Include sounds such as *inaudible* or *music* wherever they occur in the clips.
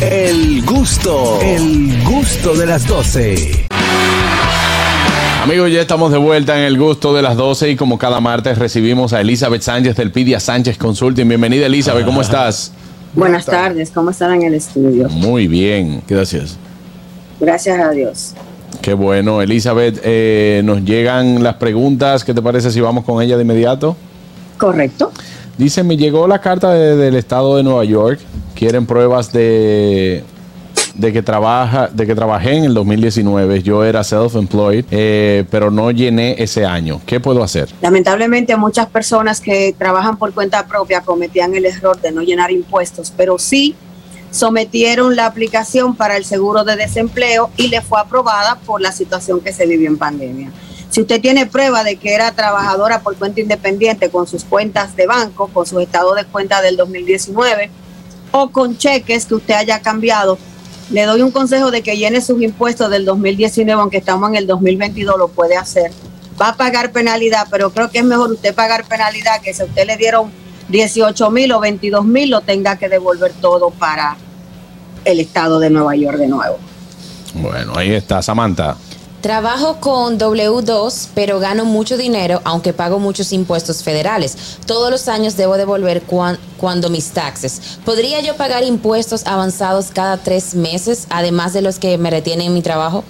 El gusto, el gusto de las 12. Amigos, ya estamos de vuelta en el gusto de las 12 y como cada martes recibimos a Elizabeth Sánchez del Pidia Sánchez Consulting. Bienvenida Elizabeth, ¿cómo estás? Buenas tardes, ¿cómo están en el estudio? Muy bien, gracias. Gracias a Dios. Qué bueno, Elizabeth, eh, nos llegan las preguntas, ¿qué te parece si vamos con ella de inmediato? Correcto. Dice, me llegó la carta de- del estado de Nueva York, quieren pruebas de, de que trabaja, de que trabajé en el 2019, yo era self-employed, eh, pero no llené ese año. ¿Qué puedo hacer? Lamentablemente muchas personas que trabajan por cuenta propia cometían el error de no llenar impuestos, pero sí sometieron la aplicación para el seguro de desempleo y le fue aprobada por la situación que se vivió en pandemia. Si usted tiene prueba de que era trabajadora por cuenta independiente con sus cuentas de banco, con sus estados de cuenta del 2019 o con cheques que usted haya cambiado, le doy un consejo de que llene sus impuestos del 2019, aunque estamos en el 2022, lo puede hacer. Va a pagar penalidad, pero creo que es mejor usted pagar penalidad que si a usted le dieron 18 mil o 22 mil, lo tenga que devolver todo para el estado de Nueva York de nuevo. Bueno, ahí está, Samantha. Trabajo con W2, pero gano mucho dinero, aunque pago muchos impuestos federales. Todos los años debo devolver cuan- cuando mis taxes. ¿Podría yo pagar impuestos avanzados cada tres meses, además de los que me retienen en mi trabajo?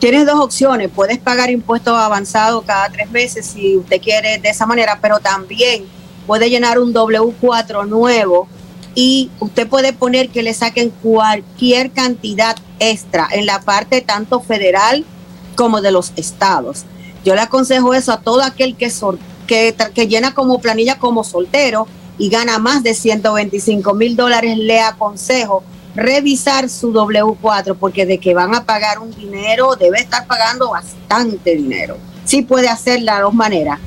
Tienes dos opciones, puedes pagar impuestos avanzados cada tres meses si usted quiere de esa manera, pero también puede llenar un W4 nuevo y usted puede poner que le saquen cualquier cantidad extra en la parte tanto federal como de los estados. Yo le aconsejo eso a todo aquel que, que, llena como planilla como soltero y gana más de 125 mil dólares, le aconsejo revisar su W4 porque de que van a pagar un dinero debe estar pagando bastante dinero. Sí puede hacer las dos maneras.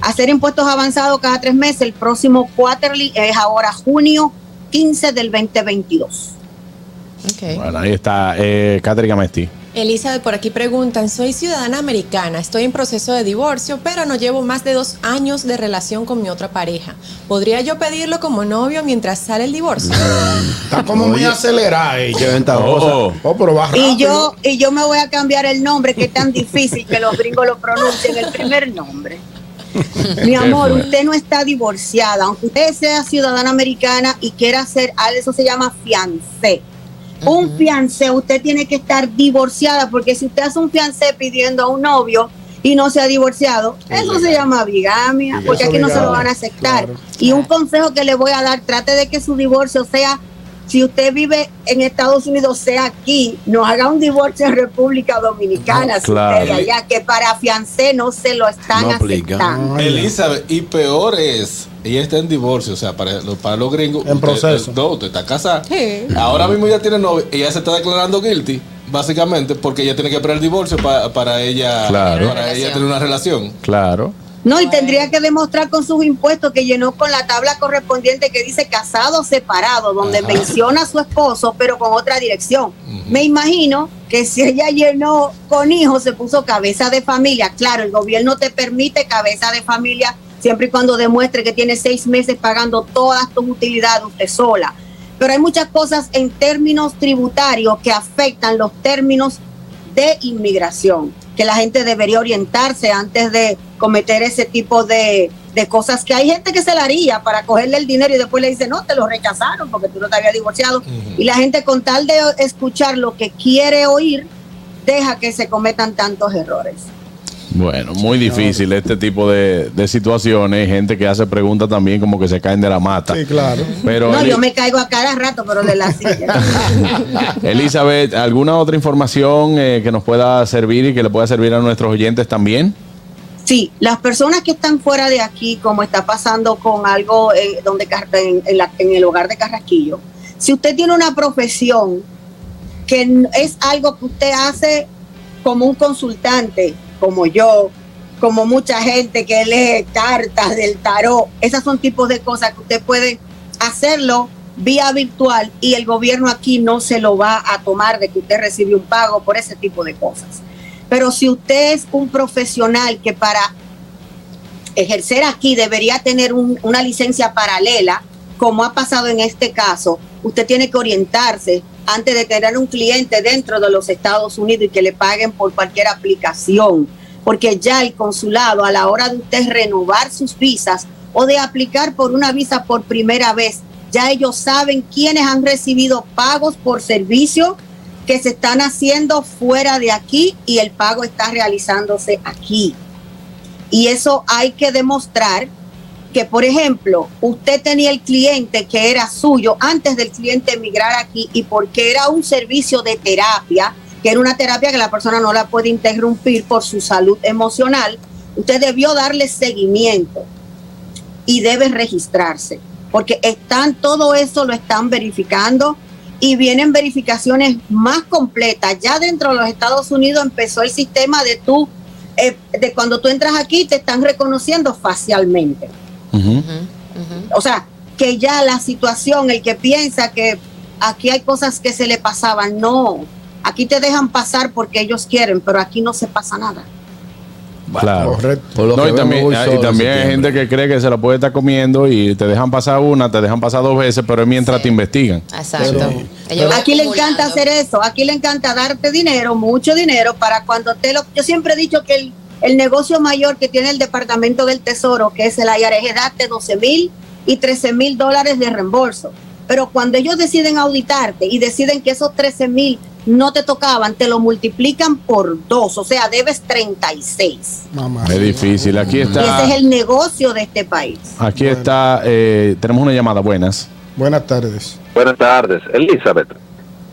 Hacer impuestos avanzados cada tres meses. El próximo quarterly es ahora junio 15 del 2022. Bueno, ahí está, eh, Catherine Amesti. Elizabeth, por aquí preguntan, soy ciudadana americana, estoy en proceso de divorcio, pero no llevo más de dos años de relación con mi otra pareja. ¿Podría yo pedirlo como novio mientras sale el divorcio? *laughs* Está como muy acelerada ella. Oh. Oh, pero va rápido. Y yo, y yo me voy a cambiar el nombre, que es tan difícil que los gringos lo pronuncien, el primer nombre. *laughs* Mi amor, usted no está divorciada, aunque usted sea ciudadana americana y quiera hacer, a eso se llama fiancé. Un fiancé, usted tiene que estar divorciada, porque si usted hace un fiancé pidiendo a un novio y no se ha divorciado, eso se llama bigamia, porque aquí no se lo van a aceptar. claro. Y un consejo que le voy a dar, trate de que su divorcio sea, si usted vive en Estados Unidos, sea aquí, no haga un divorcio en República Dominicana, No, si claro. usted allá, que para fiancé no se lo están No aplica. aceptando. Ay, Elizabeth, y peor es, ella está en divorcio, o sea, para, los- para los gringos. En proceso. No, usted está casada. Sí. Ahora mismo ya tiene novio, ella se está declarando guilty, básicamente, porque ella tiene que esperar el divorcio pa- para ella, Claro. para ella tener una relación. Claro. No, y tendría que demostrar con sus impuestos que llenó con la tabla correspondiente que dice casado separado, donde Ajá. menciona a su esposo, pero con otra dirección. Me imagino que si ella llenó con hijos, se puso cabeza de familia. Claro, el gobierno te permite cabeza de familia siempre y cuando demuestre que tiene seis meses pagando todas tus utilidades usted sola. Pero hay muchas cosas en términos tributarios que afectan los términos de inmigración, que la gente debería orientarse antes de cometer ese tipo de, de cosas, que hay gente que se la haría para cogerle el dinero y después le dice, no, te lo rechazaron porque tú no te habías divorciado. Y la gente con tal de escuchar lo que quiere oír, deja que se cometan tantos errores. Bueno, muy difícil este tipo de, de situaciones. Gente que hace preguntas también como que se caen de la mata. Sí, claro. Pero no, Eli- yo me caigo a cada rato, pero de la silla. *laughs* Elizabeth, ¿alguna otra información eh, que nos pueda servir y que le pueda servir a nuestros oyentes también? Sí, las personas que están fuera de aquí, como está pasando con algo eh, donde en, en la- en el hogar de Carrasquillo, si usted tiene una profesión que es algo que usted hace como un consultante, como yo, como mucha gente que lee cartas del tarot, esas son tipos de cosas que usted puede hacerlo vía virtual y el gobierno aquí no se lo va a tomar de que usted recibe un pago por ese tipo de cosas. Pero si usted es un profesional que para ejercer aquí debería tener un- una licencia paralela, como ha pasado en este caso, usted tiene que orientarse antes de tener un cliente dentro de los Estados Unidos y que le paguen por cualquier aplicación, porque ya el consulado a la hora de usted renovar sus visas o de aplicar por una visa por primera vez, ya ellos saben quiénes han recibido pagos por servicio que se están haciendo fuera de aquí y el pago está realizándose aquí. Y eso hay que demostrar que, por ejemplo, usted tenía el cliente que era suyo antes del cliente emigrar aquí y porque era un servicio de terapia, que era una terapia que la persona no la puede interrumpir por su salud emocional, usted debió darle seguimiento y debe registrarse, porque están todo eso lo están verificando y vienen verificaciones más completas. Ya dentro de los Estados Unidos empezó el sistema de tú, eh, de cuando tú entras aquí te están reconociendo facialmente. O sea, que ya la situación, el que piensa que aquí hay cosas que se le pasaban, no, aquí te dejan pasar porque ellos quieren, pero aquí no se pasa nada. Claro. Correcto. No, y también, y también hay gente que cree que se la puede estar comiendo y te dejan pasar una, te dejan pasar dos veces, pero es mientras Sí. te investigan. Exacto. Pero- Aquí le encanta hacer eso, aquí le encanta darte dinero, mucho dinero, para cuando te lo... Yo siempre he dicho que el, el negocio mayor que tiene el Departamento del Tesoro, que es el IRS, es darte 12 mil y 13 mil dólares de reembolso. Pero cuando ellos deciden auditarte y deciden que esos 13 mil no te tocaban, te lo multiplican por dos, o sea, debes 36. Mamá. Es difícil. Aquí Y está. ese es el negocio de este país. Aquí está. eh, tenemos una llamada. Buenas. Buenas tardes. Buenas tardes, Elizabeth.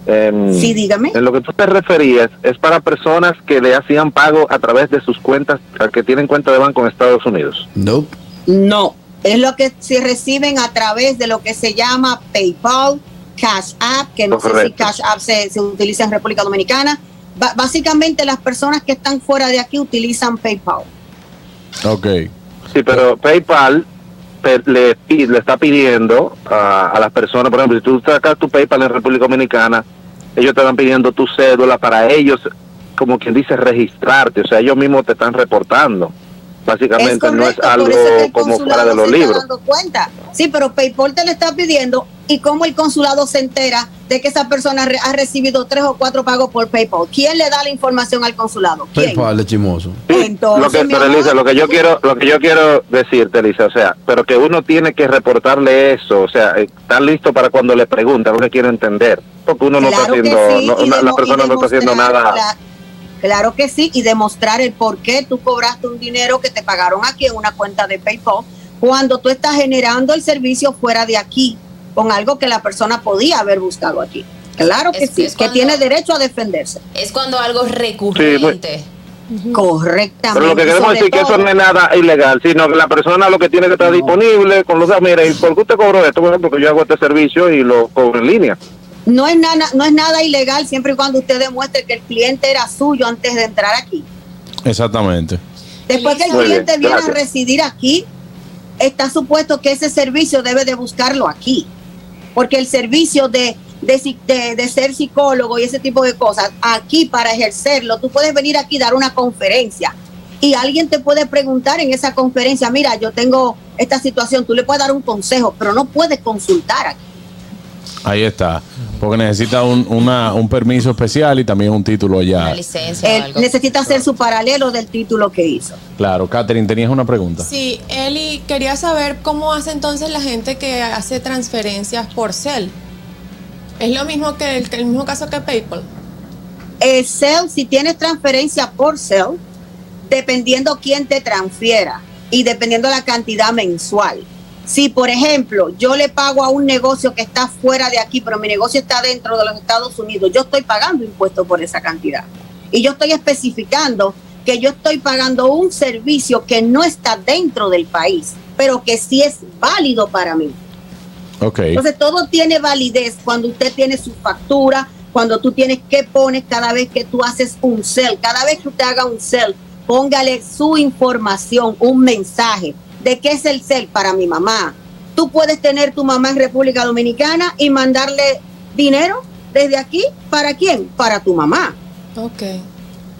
em, Sí, dígame. En lo que tú te referías es para personas que le hacían pago a través de sus cuentas, que tienen cuenta de banco en Estados Unidos. Nope. No, es lo que se reciben a través de lo que se llama PayPal, Cash App, que no sé si. Cash App se, se utiliza en República Dominicana. Ba- básicamente las personas que están fuera de aquí utilizan PayPal. Ok. Sí, pero PayPal le, le está pidiendo a, a las personas, por ejemplo, si tú sacas tu PayPal en República Dominicana, ellos te están pidiendo tu cédula para ellos, como quien dice, registrarte, o sea, ellos mismos te están reportando. Básicamente no es correcto, algo es que el como fuera consulado de los libros. dando cuenta. Sí, pero PayPal te lo está pidiendo y cómo el consulado se entera de que esa persona re- ha recibido tres o cuatro pagos por PayPal. ¿Quién le da la información al consulado? ¿Quién? PayPal de chimoso. Sí, Entonces, lo que, pero. Elisa, lo que yo quiero, lo que yo quiero decirte, Elisa, o sea, pero que uno tiene que reportarle eso, o sea, estar listo para cuando le preguntan, uno quiere entender, porque uno no está haciendo, sí, no- una- la persona no está haciendo nada. Claro que sí, y demostrar el por qué tú cobraste un dinero que te pagaron aquí en una cuenta de PayPal cuando tú estás generando el servicio fuera de aquí con algo que la persona podía haber buscado aquí. Claro que Es- sí, es que tiene derecho a defenderse. Es cuando algo recurrente. Correctamente. Pero lo que queremos decir que eso todo- no es nada ilegal, sino que la persona lo que tiene que estar disponible con los mira, ¿y por qué usted cobró esto? Bueno, porque yo hago este servicio y lo cobro en línea. No es nada, no es nada ilegal siempre y cuando usted demuestre que el cliente era suyo antes de entrar aquí. Exactamente. Después que el Muy bien, cliente viene a residir aquí, está supuesto que ese servicio debe de buscarlo aquí. Porque el servicio de, de, de- de ser psicólogo y ese tipo de cosas, aquí para ejercerlo, tú puedes venir aquí a dar una conferencia y alguien te puede preguntar en esa conferencia, mira, yo tengo esta situación, tú le puedes dar un consejo, pero no puedes consultar aquí. Ahí está. Porque necesita un, una- un permiso especial y también un título Una ya. o algo. necesita hacer su paralelo del título que hizo. Claro. Catherine, tenías una pregunta. Sí, Eli, quería saber cómo hace entonces la gente que hace transferencias por cel. Es lo mismo que el, el mismo caso que PayPal. El CEL, si tienes transferencia por CEL, dependiendo quién te transfiera y dependiendo la cantidad mensual. Si, por ejemplo, yo le pago a un negocio que está fuera de aquí, pero mi negocio está dentro de los Estados Unidos, yo estoy pagando impuestos por esa cantidad. Y yo estoy especificando que yo estoy pagando un servicio que no está dentro del país, pero que sí es válido para mí. Ok. Entonces todo tiene validez cuando usted tiene su factura, cuando tú tienes que pones cada vez que tú haces un cel, cada vez que usted haga un cel, póngale su información, un mensaje de qué es el cel para mi mamá. Tú puedes tener tu mamá en República Dominicana y mandarle dinero desde aquí, ¿para quién? Para tu mamá. Ok.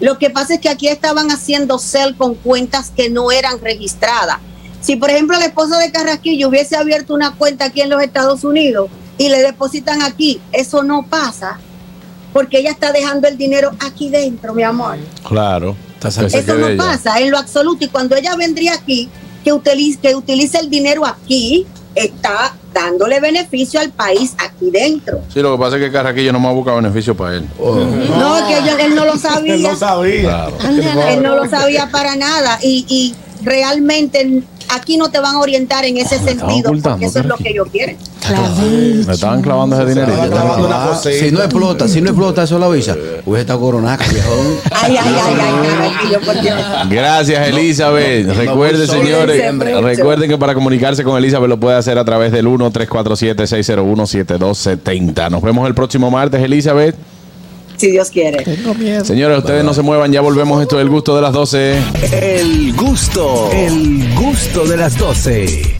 Lo que pasa es que aquí estaban haciendo cel con cuentas que no eran registradas. Si, por ejemplo, el esposo de Carrasquillo hubiese abierto una cuenta aquí en los Estados Unidos y le depositan aquí. Eso no pasa porque ella está dejando el dinero aquí dentro, mi amor. Claro. Eso no ella. pasa en lo absoluto. Y cuando ella vendría aquí, que utilice, que utilice el dinero aquí, está dándole beneficio al país aquí dentro. Sí, lo que pasa es que Carraquillo no me ha buscado beneficio para él. No, que ella- él no lo sabía. *laughs* Él no sabía. Claro. Él no lo sabía para nada. Y, y realmente aquí no te van a orientar en ese sentido, porque eso es lo que ellos quieren. Me estaban clavando ese dinero. Ah, si no explota, si no explota, eso la avisa. Hubiese estado coronada, viejón. Ay, ay, ay, ay, Carraquillo, por Dios. Gracias, Elizabeth. Recuerden, señores, recuerden que para comunicarse con Elizabeth lo puede hacer a través del 1-347-601-7270. Nos vemos el próximo martes, Elizabeth. Si Dios quiere. Señores, ustedes no se muevan, ya volvemos. Esto es el gusto de las 12. El gusto, el gusto de las 12.